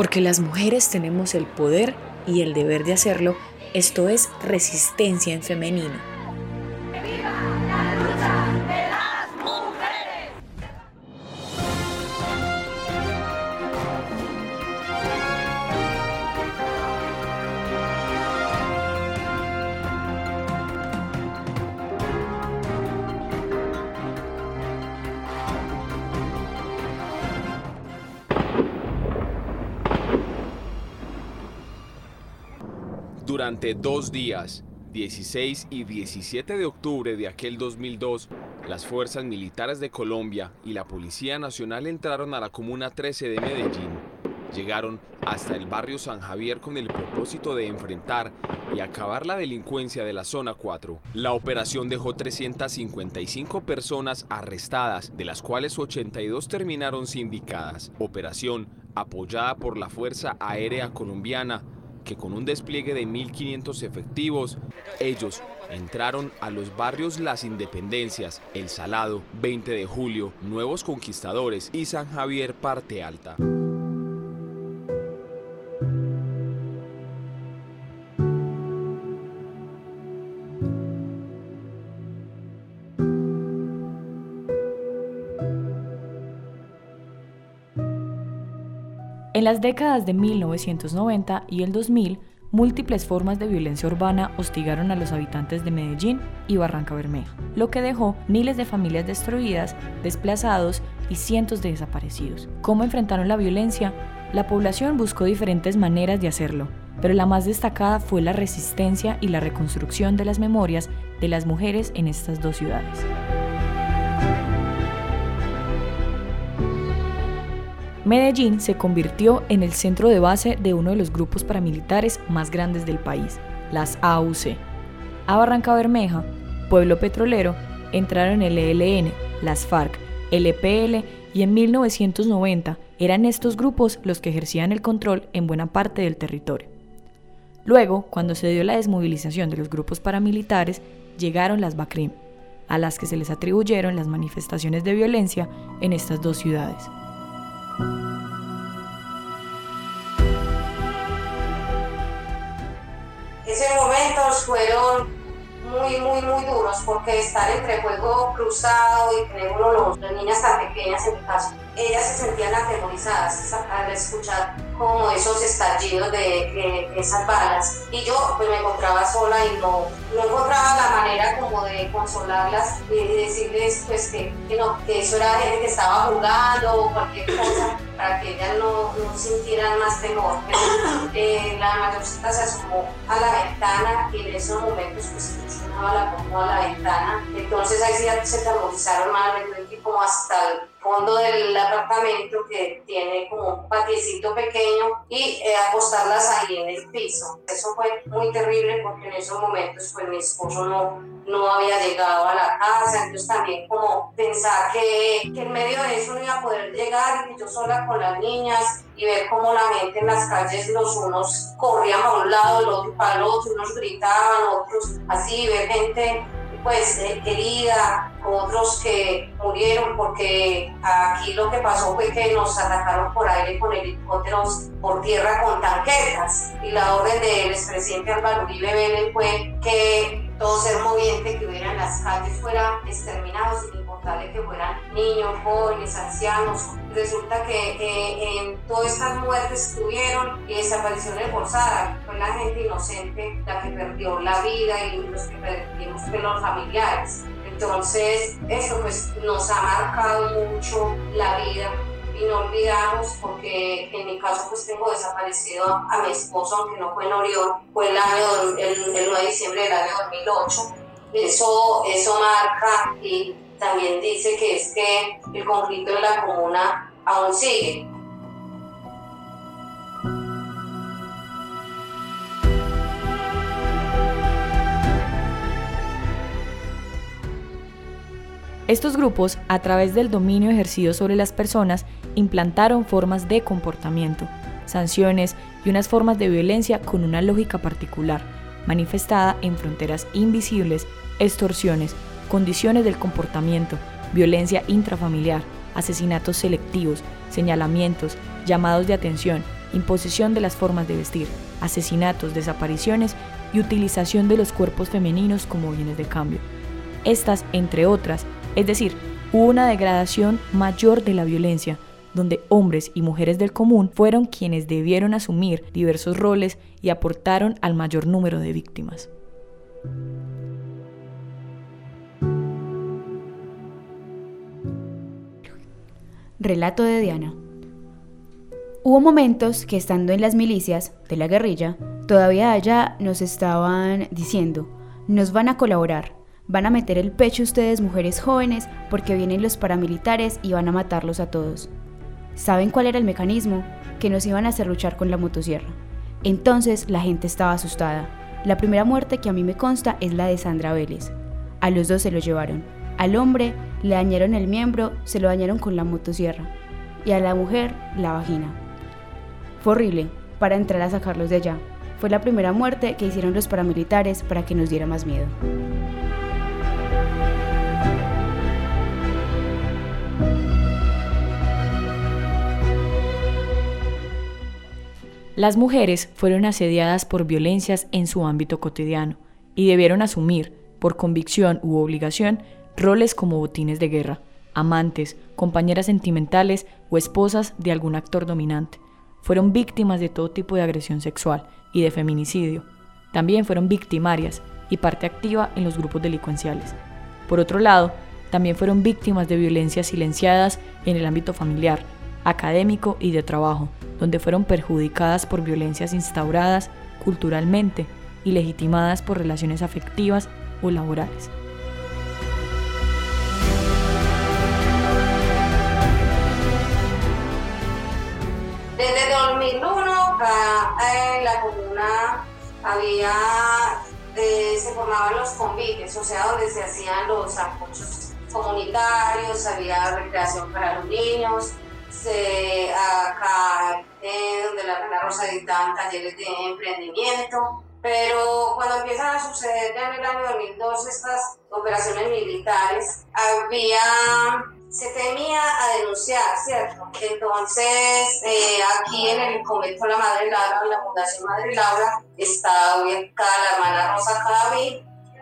Porque las mujeres tenemos el poder y el deber de hacerlo, esto es resistencia en femenino. Durante dos días, 16 y 17 de octubre de aquel 2002, las fuerzas militares de Colombia y la Policía Nacional entraron a la Comuna 13 de Medellín. Llegaron hasta el barrio San Javier con el propósito de enfrentar y acabar la delincuencia de la zona 4. La operación dejó 355 personas arrestadas, de las cuales 82 terminaron sindicadas. Operación apoyada por la Fuerza Aérea Colombiana que con un despliegue de 1.500 efectivos, ellos entraron a los barrios Las Independencias, El Salado, 20 de Julio, Nuevos Conquistadores y San Javier Parte Alta. En las décadas de 1990 y el 2000, múltiples formas de violencia urbana hostigaron a los habitantes de Medellín y Barranca Bermeja, lo que dejó miles de familias destruidas, desplazados y cientos de desaparecidos. ¿Cómo enfrentaron la violencia? La población buscó diferentes maneras de hacerlo, pero la más destacada fue la resistencia y la reconstrucción de las memorias de las mujeres en estas dos ciudades. Medellín se convirtió en el centro de base de uno de los grupos paramilitares más grandes del país, las AUC. A Barranca Bermeja, pueblo petrolero, entraron el ELN, las FARC, el EPL y en 1990 eran estos grupos los que ejercían el control en buena parte del territorio. Luego, cuando se dio la desmovilización de los grupos paramilitares, llegaron las BACRIM, a las que se les atribuyeron las manifestaciones de violencia en estas dos ciudades. Fueron muy, muy, muy duros porque estar entre juego cruzado y tener uno los, las niñas tan pequeñas en mi caso, ellas se sentían atemorizadas al escuchar como esos estallidos de, esas balas. Y yo pues me encontraba sola y no, no encontraba la manera como de consolarlas y decirles pues que, que, no, que eso era gente que estaba jugando o cualquier cosa para que ellas no, no sintieran más temor. Eh, la mayorcita se asomó a la ventana y en esos momentos pues no la pongo a la ventana. Entonces ahí sí se aterrorizaron más, me como hasta el fondo del apartamento que tiene como un patiecito pequeño y eh, acostarlas ahí en el piso. Eso fue muy terrible porque en esos momentos pues mi esposo no, no había llegado a la casa, entonces también como pensar que, que en medio de eso no iba a poder llegar y que yo sola con las niñas y ver cómo la gente en las calles, los unos corrían a un lado, los otro para el otro, unos gritaban, otros así, ver gente pues eh, herida, otros que murieron porque aquí lo que pasó fue que nos atacaron por aire con helicópteros, por tierra con tanquetas. Y la orden del expresidente Álvaro Uribe Vélez fue que todo ser moviente que hubiera en las calles fuera exterminado sin importarle que fueran niños, jóvenes, ancianos. Resulta que en todas estas muertes que tuvieron y desapariciones forzadas, fue la gente inocente la que perdió la vida y los que perdimos fue los familiares. Entonces, esto pues nos ha marcado mucho la vida y no olvidamos porque en mi caso pues tengo desaparecido a mi esposo, aunque no fue en Orión, fue el, año, el, 9 de diciembre del año 2008. Eso, eso marca y también dice que es que el conflicto en la comuna aún sigue. Estos grupos, a través del dominio ejercido sobre las personas, implantaron formas de comportamiento, sanciones y unas formas de violencia con una lógica particular, manifestada en fronteras invisibles, extorsiones, condiciones del comportamiento, violencia intrafamiliar, asesinatos selectivos, señalamientos, llamados de atención, imposición de las formas de vestir, asesinatos, desapariciones y utilización de los cuerpos femeninos como bienes de cambio. Estas, entre otras, es decir, hubo una degradación mayor de la violencia, donde hombres y mujeres del común fueron quienes debieron asumir diversos roles y aportaron al mayor número de víctimas. Relato de Diana. Hubo momentos que estando en las milicias de la guerrilla, todavía allá nos estaban diciendo, nos van a colaborar, van a meter el pecho ustedes mujeres jóvenes porque vienen los paramilitares y van a matarlos a todos. ¿Saben cuál era el mecanismo? Que nos iban a hacer luchar con la motosierra. Entonces la gente estaba asustada. La primera muerte que a mí me consta es la de Sandra Vélez. A los dos se lo llevaron. Al hombre le dañaron el miembro, se lo dañaron con la motosierra. Y a la mujer, la vagina. Fue horrible para entrar a sacarlos de allá. Fue la primera muerte que hicieron los paramilitares para que nos diera más miedo. Las mujeres fueron asediadas por violencias en su ámbito cotidiano y debieron asumir, por convicción u obligación, roles como botines de guerra, amantes, compañeras sentimentales o esposas de algún actor dominante fueron víctimas de todo tipo de agresión sexual y de feminicidio. También fueron victimarias y parte activa en los grupos delincuenciales. Por otro lado, también fueron víctimas de violencias silenciadas en el ámbito familiar, académico y de trabajo, donde fueron perjudicadas por violencias instauradas culturalmente y legitimadas por relaciones afectivas o laborales. Desde 2001 en la comuna había, eh, se formaban los convites, o sea, donde se hacían los apoyos comunitarios, había recreación para los niños, se, acá eh, donde la Rosa Rosa dictaban talleres de emprendimiento, pero cuando empiezan a suceder ya en el año 2002 estas operaciones militares, había se temía a denunciar, ¿cierto? Entonces, eh, aquí en el convento La Madre Laura, en la Fundación Madre Laura, está ubicada la hermana Rosa Cadavid,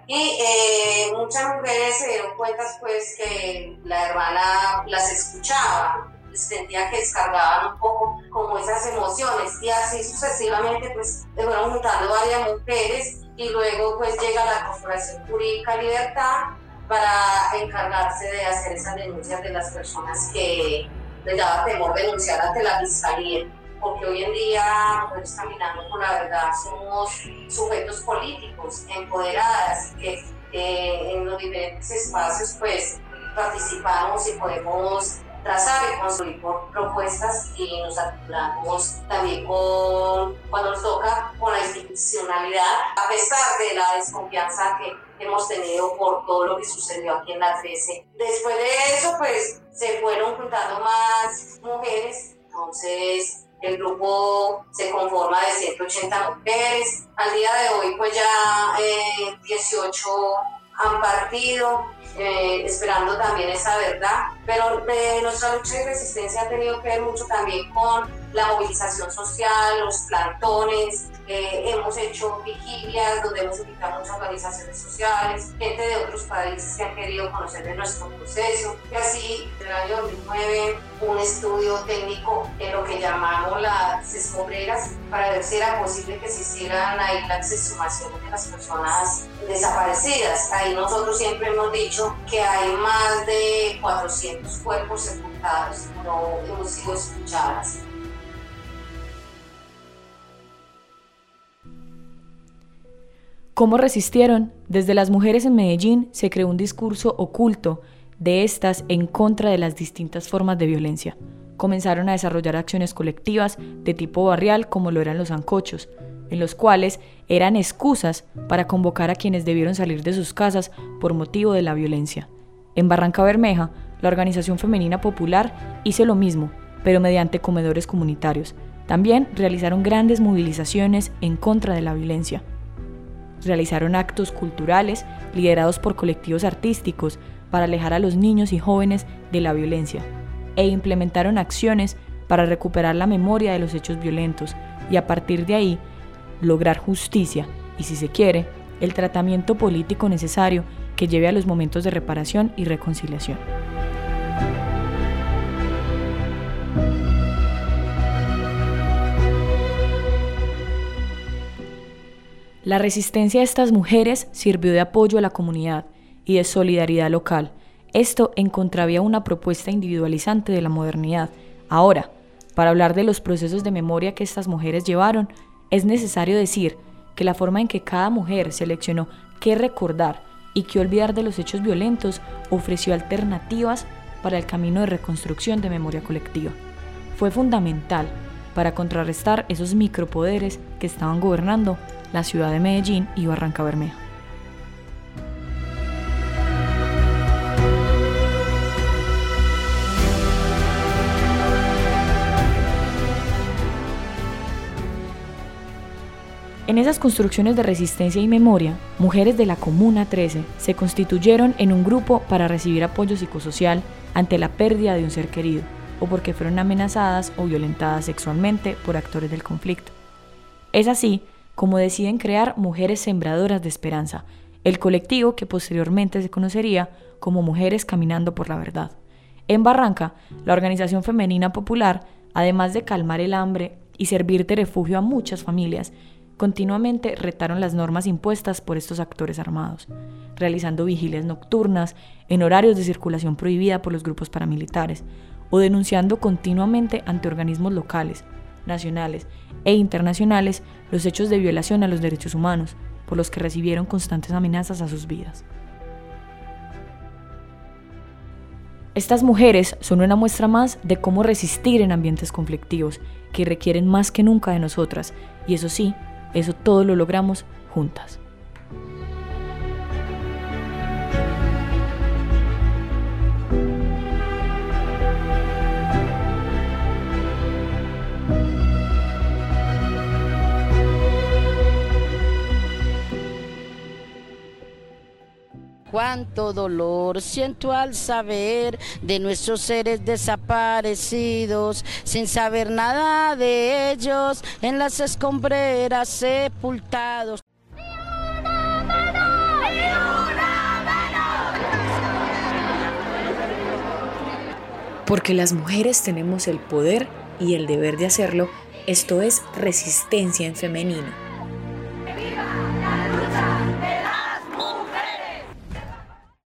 y eh, muchas mujeres se dieron cuenta pues que la hermana las escuchaba, sentía que descargaban un poco como esas emociones. Y así sucesivamente pues se fueron juntando varias mujeres y luego pues llega la Corporación Jurídica Libertad para encargarse de hacer esas denuncias de las personas que les daba temor denunciar ante la fiscalía, porque hoy en día, mujeres caminando con la verdad, somos sujetos políticos, empoderadas, que eh, en los diferentes espacios pues participamos y podemos trazar y construir propuestas y nos articulamos también con, cuando nos toca con la institucionalidad, a pesar de la desconfianza que hemos tenido por todo lo que sucedió aquí en la 13. Después de eso, pues se fueron juntando más mujeres, entonces el grupo se conforma de 180 mujeres. Al día de hoy, pues ya eh, 18 han partido, eh, esperando también esa verdad. Pero eh, nuestra lucha y resistencia ha tenido que ver mucho también con la movilización social, los plantones, eh, hemos hecho vigilias donde hemos invitado muchas organizaciones sociales, gente de otros países que han querido conocer de nuestro proceso. Y así, en el año 2009, un estudio técnico en lo que llamamos las escombreras para ver si era posible que se hicieran ahí la exhumación de las personas desaparecidas. Ahí nosotros siempre hemos dicho que hay más de 400 cuerpos sepultados, no hemos sido escuchadas. ¿Cómo resistieron? Desde las mujeres en Medellín se creó un discurso oculto de estas en contra de las distintas formas de violencia. Comenzaron a desarrollar acciones colectivas de tipo barrial como lo eran los ancochos, en los cuales eran excusas para convocar a quienes debieron salir de sus casas por motivo de la violencia. En Barranca Bermeja, la Organización Femenina Popular hizo lo mismo, pero mediante comedores comunitarios. También realizaron grandes movilizaciones en contra de la violencia realizaron actos culturales liderados por colectivos artísticos para alejar a los niños y jóvenes de la violencia e implementaron acciones para recuperar la memoria de los hechos violentos y a partir de ahí lograr justicia y, si se quiere, el tratamiento político necesario que lleve a los momentos de reparación y reconciliación. La resistencia de estas mujeres sirvió de apoyo a la comunidad y de solidaridad local. Esto en contravía una propuesta individualizante de la modernidad. Ahora, para hablar de los procesos de memoria que estas mujeres llevaron, es necesario decir que la forma en que cada mujer seleccionó qué recordar y qué olvidar de los hechos violentos ofreció alternativas para el camino de reconstrucción de memoria colectiva. Fue fundamental para contrarrestar esos micropoderes que estaban gobernando la ciudad de Medellín y Barranca Bermeja. En esas construcciones de resistencia y memoria, mujeres de la Comuna 13 se constituyeron en un grupo para recibir apoyo psicosocial ante la pérdida de un ser querido o porque fueron amenazadas o violentadas sexualmente por actores del conflicto. Es así como deciden crear Mujeres Sembradoras de Esperanza, el colectivo que posteriormente se conocería como Mujeres Caminando por la Verdad. En Barranca, la organización femenina popular, además de calmar el hambre y servir de refugio a muchas familias, continuamente retaron las normas impuestas por estos actores armados, realizando vigilias nocturnas en horarios de circulación prohibida por los grupos paramilitares, o denunciando continuamente ante organismos locales, nacionales e internacionales los hechos de violación a los derechos humanos, por los que recibieron constantes amenazas a sus vidas. Estas mujeres son una muestra más de cómo resistir en ambientes conflictivos que requieren más que nunca de nosotras, y eso sí, eso todo lo logramos juntas. Cuánto dolor siento al saber de nuestros seres desaparecidos, sin saber nada de ellos, en las escombreras sepultados. Porque las mujeres tenemos el poder y el deber de hacerlo, esto es resistencia en femenino.